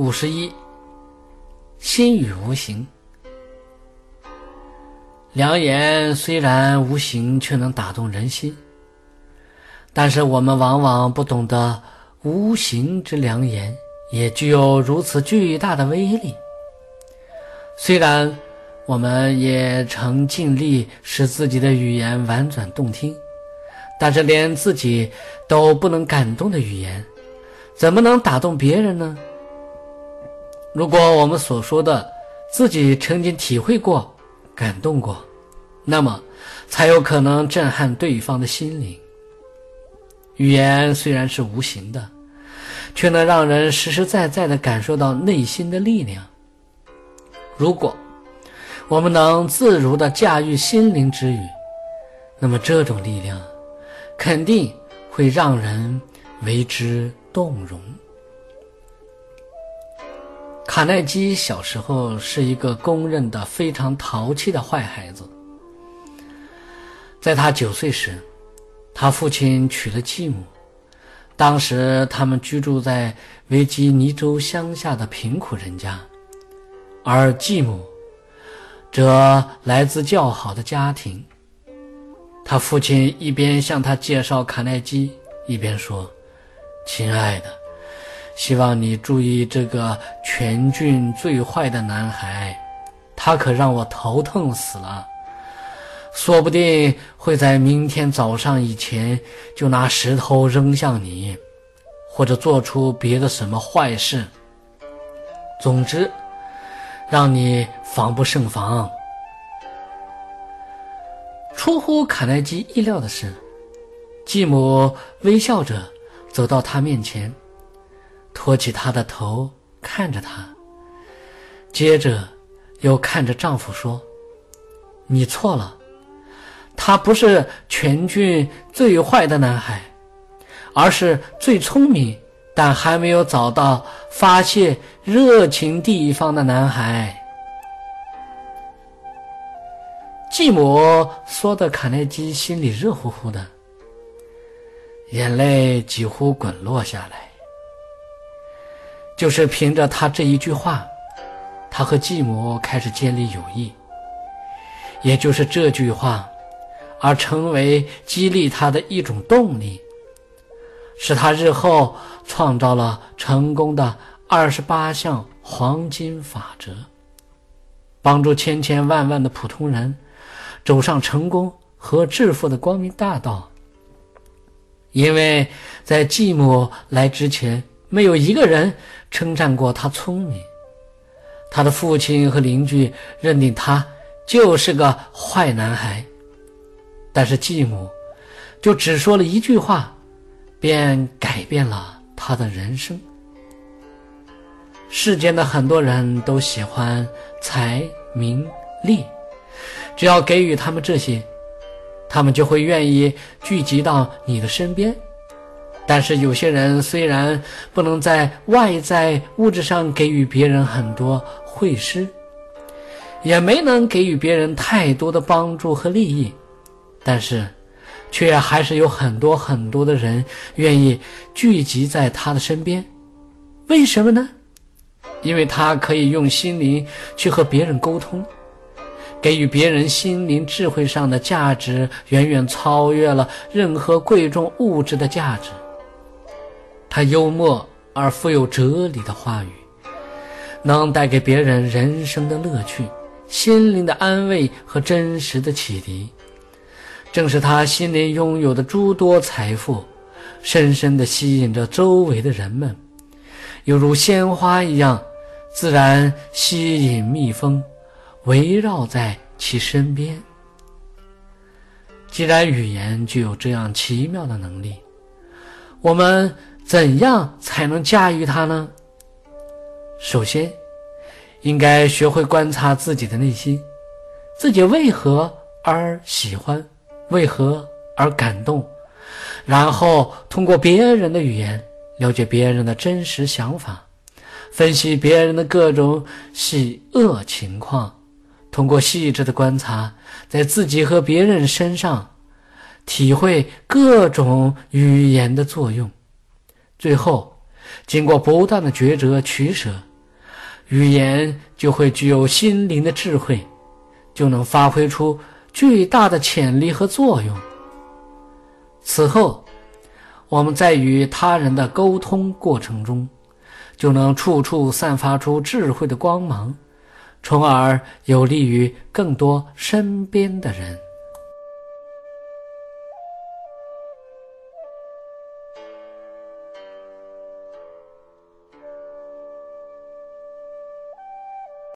五十一，心语无形。良言虽然无形，却能打动人心。但是我们往往不懂得，无形之良言也具有如此巨大的威力。虽然我们也曾尽力使自己的语言婉转动听，但是连自己都不能感动的语言，怎么能打动别人呢？如果我们所说的自己曾经体会过、感动过，那么才有可能震撼对方的心灵。语言虽然是无形的，却能让人实实在在的感受到内心的力量。如果我们能自如的驾驭心灵之语，那么这种力量肯定会让人为之动容。卡耐基小时候是一个公认的非常淘气的坏孩子。在他九岁时，他父亲娶了继母。当时他们居住在维吉尼州乡下的贫苦人家，而继母则来自较好的家庭。他父亲一边向他介绍卡耐基，一边说：“亲爱的。”希望你注意这个全郡最坏的男孩，他可让我头疼死了。说不定会在明天早上以前就拿石头扔向你，或者做出别的什么坏事。总之，让你防不胜防。出乎卡耐基意料的是，继母微笑着走到他面前。托起她的头，看着他，接着又看着丈夫说：“你错了，他不是全郡最坏的男孩，而是最聪明但还没有找到发泄热情地方的男孩。”继母说的，卡耐基心里热乎乎的，眼泪几乎滚落下来。就是凭着他这一句话，他和继母开始建立友谊。也就是这句话，而成为激励他的一种动力，使他日后创造了成功的二十八项黄金法则，帮助千千万万的普通人走上成功和致富的光明大道。因为在继母来之前。没有一个人称赞过他聪明，他的父亲和邻居认定他就是个坏男孩。但是继母就只说了一句话，便改变了他的人生。世间的很多人都喜欢财、名、利，只要给予他们这些，他们就会愿意聚集到你的身边。但是有些人虽然不能在外在物质上给予别人很多惠施，也没能给予别人太多的帮助和利益，但是，却还是有很多很多的人愿意聚集在他的身边。为什么呢？因为他可以用心灵去和别人沟通，给予别人心灵智慧上的价值，远远超越了任何贵重物质的价值。他幽默而富有哲理的话语，能带给别人人生的乐趣、心灵的安慰和真实的启迪。正是他心灵拥有的诸多财富，深深地吸引着周围的人们，犹如鲜花一样，自然吸引蜜蜂，围绕在其身边。既然语言具有这样奇妙的能力，我们。怎样才能驾驭它呢？首先，应该学会观察自己的内心，自己为何而喜欢，为何而感动，然后通过别人的语言了解别人的真实想法，分析别人的各种喜恶情况，通过细致的观察，在自己和别人身上体会各种语言的作用。最后，经过不断的抉择取舍，语言就会具有心灵的智慧，就能发挥出巨大的潜力和作用。此后，我们在与他人的沟通过程中，就能处处散发出智慧的光芒，从而有利于更多身边的人。